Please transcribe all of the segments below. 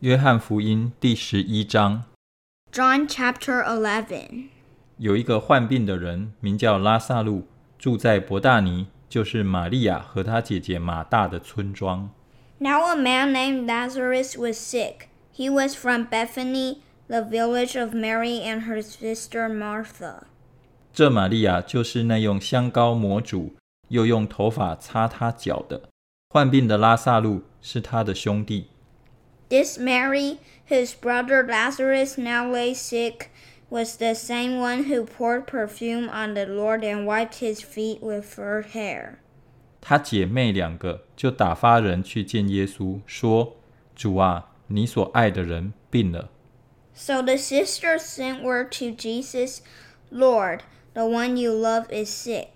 约翰福音第十一章，John chapter Eleven 有一个患病的人，名叫拉萨路，住在伯大尼，就是玛利亚和她姐姐马大的村庄。Now a man named Lazarus was sick. He was from Bethany, the village of Mary and her sister Martha. 这玛利亚就是那用香膏抹主，又用头发擦他脚的。患病的拉萨路是他的兄弟。This Mary, whose brother Lazarus now lay sick, was the same one who poured perfume on the Lord and wiped his feet with her hair. 她姐妹两个就打发人去见耶稣，说：“主啊，你所爱的人病了。 So the sisters sent word to Jesus, Lord, the one you love is sick.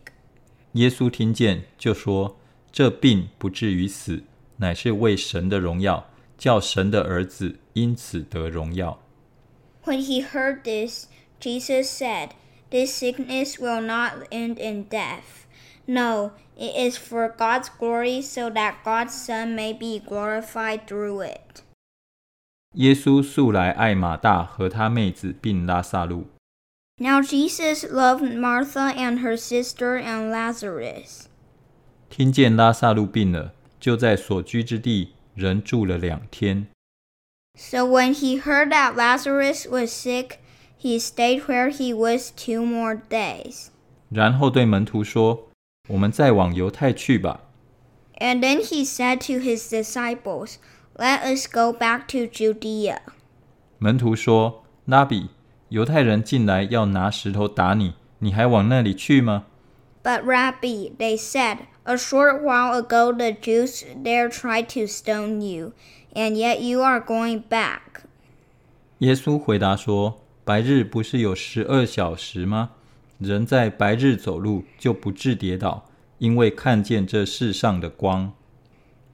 ”耶稣听见，就说：“这病不至于死，乃是为神的荣耀， 叫神的儿子因此得荣耀。” When he heard this, Jesus said, This sickness will not end in death. No, it is for God's glory, so that God's Son may be glorified through it. 耶稣素来爱马大和他妹子并拉萨路。 Now Jesus loved Martha and her sister and Lazarus. 听见拉萨路病了，就在所居之地 仍住了两天。So when he heard that Lazarus was sick, he stayed where he was two more days. 然后对门徒说：“我们再往犹太去吧。And then he said to his disciples, Let us go back to Judea. ”门徒说：“拉比，犹太人进来要拿石头打你，你还往那里去吗？But Rabbi, they said, a short while ago the Jews there tried to stone you, and yet you are going back. 耶稣回答说：“白日不是有十二小时吗？人在白日走路就不致跌倒，因为看见这世上的光。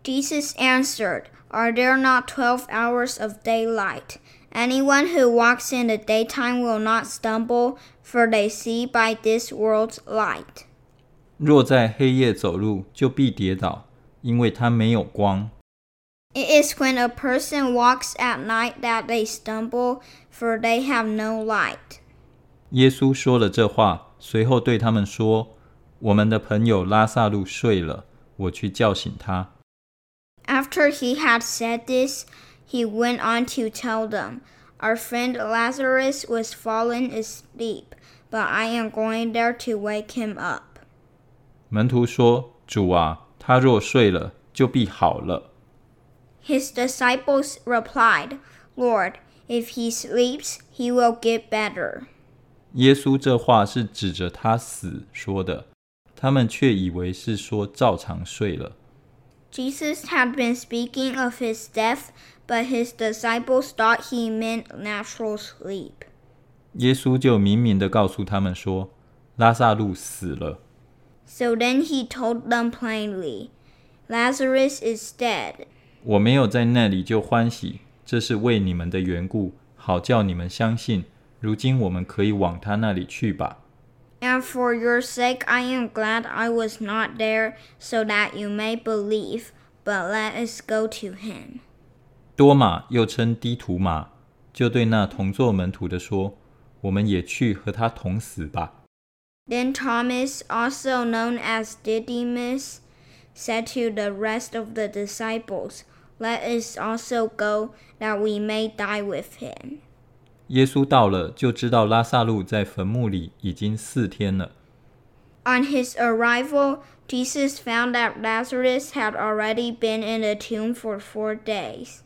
Jesus answered, Are there not twelve hours of daylight? Anyone who walks in the daytime will not stumble, for they see by this world's light. 若在黑夜走路，就必跌倒，因为他没有光。 It is when a person walks at night that they stumble, for they have no light. 耶稣说了这话，随后对他们说：“我们的朋友拉萨路睡了，我去叫醒他。” After he had said this, he went on to tell them, Our friend Lazarus was fallen asleep, but I am going there to wake him up. 门徒说：“主啊，他若睡了，就必好了。His disciples replied, Lord, if he sleeps, he will get better. ”耶稣这话是指着他死说的，他们却以为是说照常睡了。Jesus had been speaking of his death, but his disciples thought he meant natural sleep. 耶稣就明明的告诉他们说：“拉萨路死了。” So then he told them plainly, Lazarus is dead. 我没有在那里就欢喜，这是为你们的缘故，好叫你们相信。如今我们可以往他那里去吧。 And for your sake I am glad I was not there, so that you may believe. But let us go to him. 多马又称低图马，就对那同做门徒的说：“我们也去和他同死吧。 Then Thomas, also known as Didymus, said to the rest of the disciples, Let us also go, that we may die with him. ”耶稣到了，就知道拉萨路在坟墓里已经四天了。 On his arrival, Jesus found that Lazarus had already been in the tomb for four days.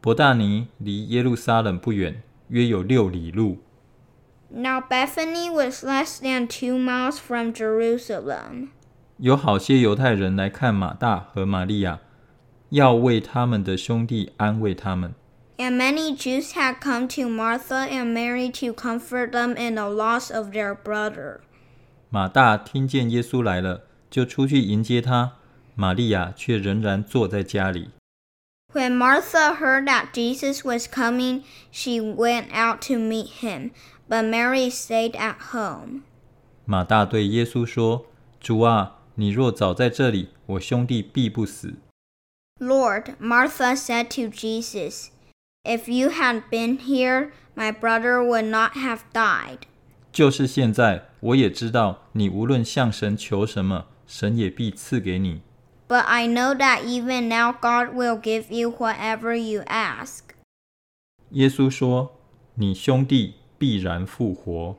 伯大尼离耶路撒冷不远，约有六里路。 Now Bethany was less than two miles from Jerusalem. 有好些犹太人来看马大和玛利亚，要为他们的兄弟安慰他们。 And many Jews had come to Martha and Mary to comfort them in the loss of their brother. 马大听见耶稣来了，就出去迎接他；玛利亚却仍然坐在家里。 When Martha heard that Jesus was coming, she went out to meet him, but Mary stayed at home. 马大对耶稣说：“主啊，你若早在这里，我兄弟必不死。 Lord, Martha said to Jesus, If you had been here, my brother would not have died. 就是现在，我也知道你无论向神求什么，神也必赐给你。 But I know that even now God will give you whatever you ask. 耶稣说：“你兄弟 必然复活。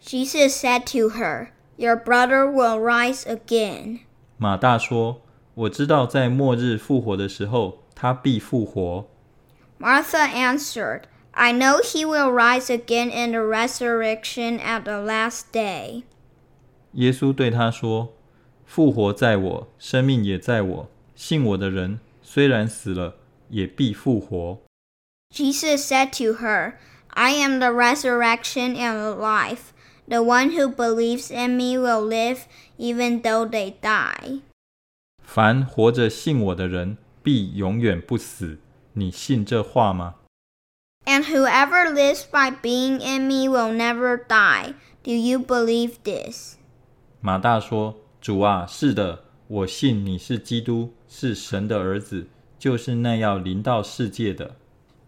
Jesus said to her, Your brother will rise again. ”马大说：“我知道在末日复活的时候，他必复活。 Martha answered, I know he will rise again in the resurrection at the last day. ”耶稣对他说：“复活在我，生命也在我。信我的人，虽然死了，也必复活。 Jesus said to her, I am the resurrection and the life. The one who believes in me will live even though they die. 凡活着信我的人，必永远不死。你信这话吗？” And whoever lives by being in me will never die. Do you believe this? 马大说：“主啊，是的，我信你是基督，是神的儿子，就是那要临到世界的。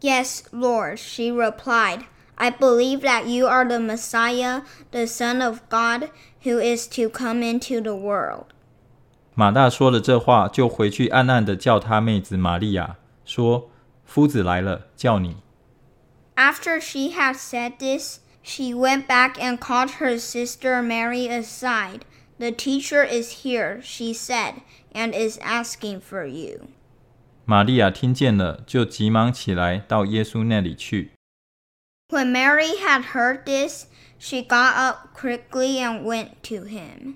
Yes, Lord, she replied. I believe that you are the Messiah, the Son of God, who is to come into the world. ”马大说了这话，就回去暗暗的叫他妹子玛利亚说：“夫子来了，叫你。 After she had said this, she went back and called her sister Mary aside. The teacher is here, she said, and is asking for you. ” 玛利亚听见了，就急忙起来到耶稣那里去。 When Mary had heard this, she got up quickly and went to him.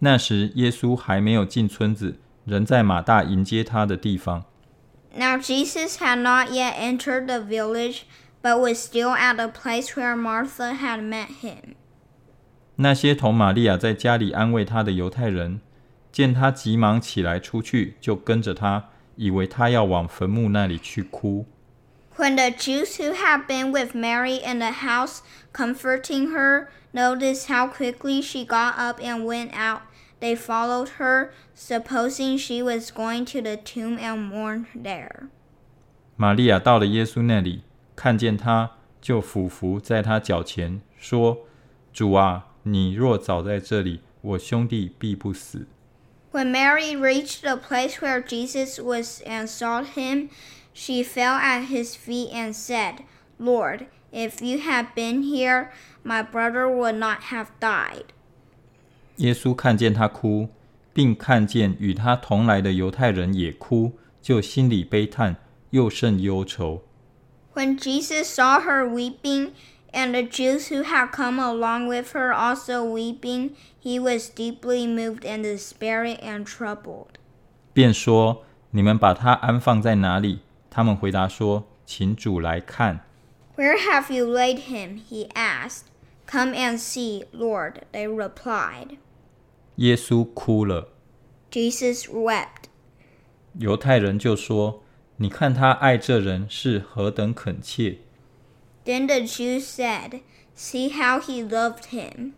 那时耶稣还没有进村子，人在马大迎接他的地方。 Now Jesus had not yet entered the village, but was still at the place where Martha had met him. 那些同玛利亚在家里安慰她的犹太人，见他急忙起来出去，就跟着他， 以为他要往坟墓那里去哭。When the Jews who had been with Mary in the house comforting her noticed how quickly she got up and went out, they followed her, supposing she was going to the tomb and mourned there. 玛利亚到了耶稣那里，看见他，就俯伏在他脚前，说：“主啊，你若早在这里，我兄弟必不死。When Mary reached the place where Jesus was and saw him, she fell at his feet and said, Lord, if you had been here, my brother would not have died. ”耶稣看见他哭，并看见与他同来的犹太人也哭，就心里悲叹，又甚忧愁。 When Jesus saw her weeping, and the Jews who had come along with her also weeping, he was deeply moved in the spirit and troubled. 便说：“你们把他安放在哪里？”他们回答说：“请主来看。 Where have you laid him? he asked. Come and see, Lord, they replied. ”耶稣哭了。 Jesus wept. 犹太人就说：“你看他爱这人是何等恳切。 Then the Jews said, See how he loved him.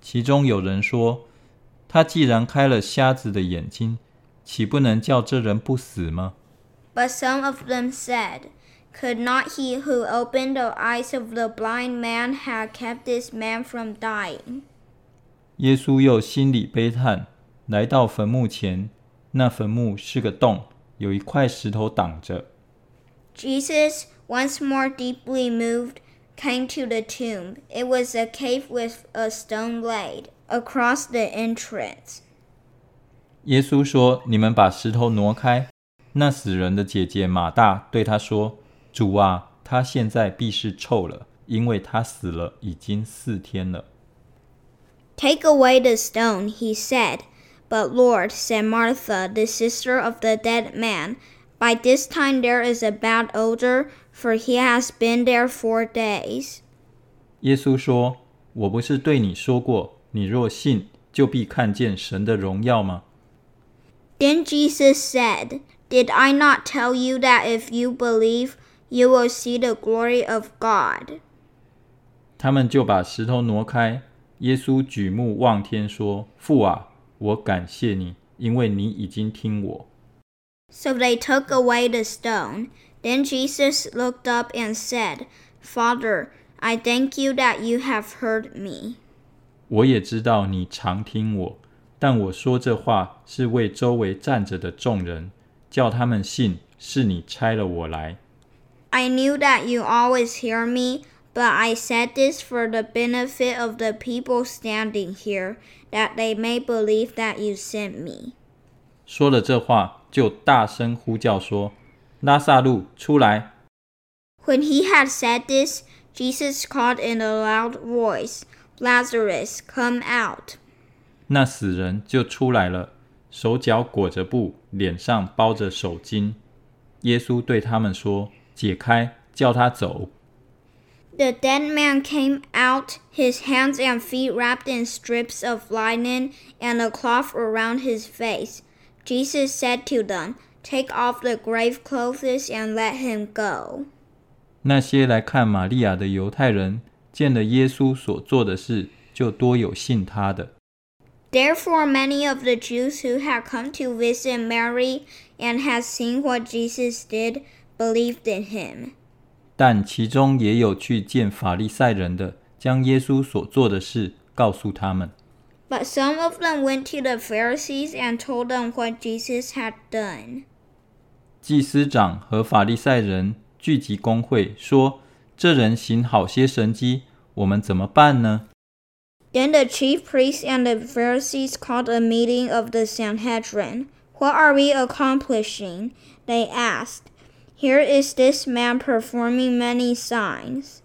”其中有人说：“他既然开了瞎子的眼睛，岂不能叫这人不死吗 But some of them said, Could not he who opened the eyes of the blind man have kept this man from dying? 耶稣又心里悲叹，来到坟墓前，那坟墓是个洞，有一块石头挡着。 Jesus, once more deeply moved, came to the tomb. It was a cave with a stone laid across the entrance. 耶稣说：“你们把石头挪开。”那死人的姐姐马大对他说：“主啊，他现在必是臭了，因为他死了已经四天了。 Take away the stone, he said. But Lord, said Martha, the sister of the dead man, by this time there is a bad odor, for he has been there four days. 耶稣说：“我不是对你说过，你若信，就必看见神的荣耀吗？” Then Jesus said, Did I not tell you that if you believe, you will see the glory of God? 他们就把石头挪开。耶稣举目望天说：“父啊，我感谢你，因为你已经听我。 So they took away the stone. Then Jesus looked up and said, Father, I thank you that you have heard me. 我也知道你常听我，但我说这话是为周围站着的众人，叫他们信是你差了我来。 I knew that you always hear me, but I said this for the benefit of the people standing here, that they may believe that you sent me. 说了这话，就大声呼叫说：“ 拉萨路出来！” When he had said this, Jesus called in a loud voice, Lazarus, come out. 那死人就出来了，手脚裹着布，脸上包着手巾。耶稣对他们说：“解开，叫他走。” The dead man came out, his hands and feet wrapped in strips of linen and a cloth around his face. Jesus said to them, Take off the grave clothes and let him go. 那些来看玛利亚的犹太人见了耶稣所做的事，就多有信他的。 Therefore, many of the Jews who had come to visit Mary and had seen what Jesus did believed in him. 但其中也有去见法利赛人的，将耶稣所做的事告诉他们。 But some of them went to the Pharisees and told them what Jesus had done. 祭司长和法利赛人聚集公会，说：“这人行好些神迹，我们怎么办呢？” Then the chief priests and the Pharisees called a meeting of the Sanhedrin. What are we accomplishing? They asked. Here is this man performing many signs.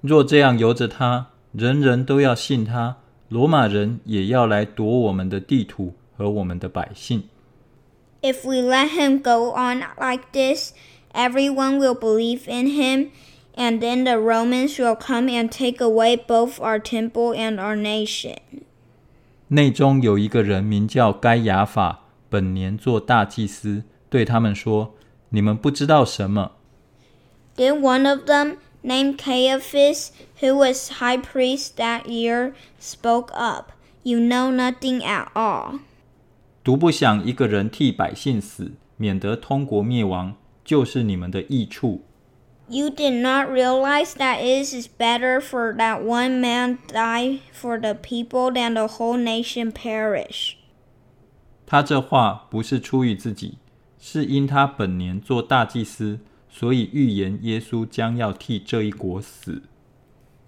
若这样由着他，人人都要信他，罗马人也要来夺我们的地土和我们的百姓。If we let him go on like this, everyone will believe in him, and then the Romans will come and take away both our temple and our nation. 内中有一个人名叫该亚法，本年做大祭司，对他们说：“你们不知道什么。 Then one of them, named Caiaphas, who was high priest that year, spoke up. You know nothing at all. 独不想一个人替百姓死，免得通国灭亡，就是你们的益处。 You did not realize that it is better for that one man die for the people than the whole nation perish. 他这话不是出于自己，是因他本年做大祭司，所以预言耶稣将要替这一国死。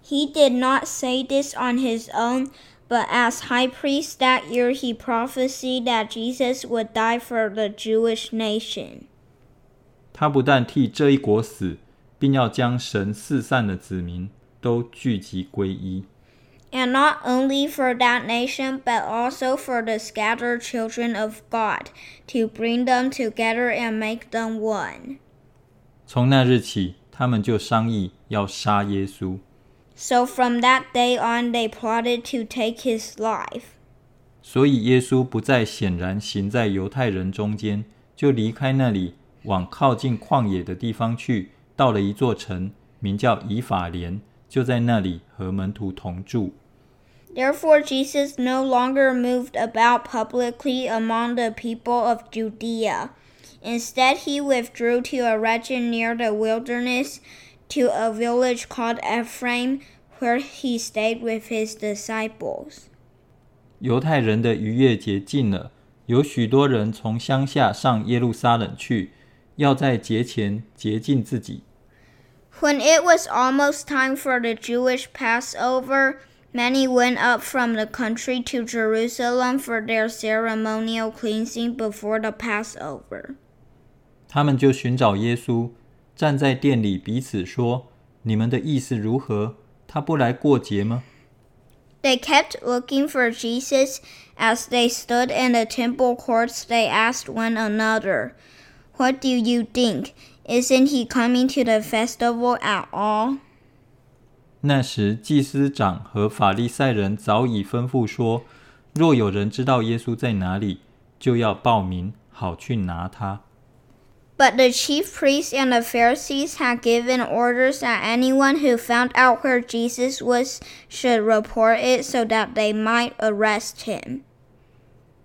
He did not say this on his own, but as high priest that year he prophesied that Jesus would die for the Jewish nation. 他不但替这一国死，并要将神四散的子民都聚集归一。 And not only for that nation, but also for the scattered children of God, to bring them together and make them one. 从那日起，他们就商议要杀耶稣。 So from that day on, they plotted to take his life. 所以耶稣不再显然行在犹太人中间，就离开那里，往靠近旷野的地方去，到了一座城，名叫以法莲，就在那里和门徒同住。 Therefore, Jesus no longer moved about publicly among the people of Judea. Instead, he withdrew to a region near the wilderness, to a village called Ephraim, where he stayed with his disciples. 犹太人的逾越节近了，有许多人从乡下上耶路撒冷去，要在节前洁净自己。 When it was almost time for the Jewish Passover, many went up from the country to Jerusalem for their ceremonial cleansing before the Passover. 他们就寻找耶稣， 站在店里彼此说：“你们的意思如何？他不来过节吗？” They kept looking for Jesus. As they stood in the temple courts, they asked one another, What do you think? Isn't he coming to the festival at all? 那时，祭司长和法利赛人早已吩咐说：若有人知道耶稣在哪里，就要报名，好去拿他。But the chief priests and the Pharisees had given orders that anyone who found out where Jesus was should report it so that they might arrest him.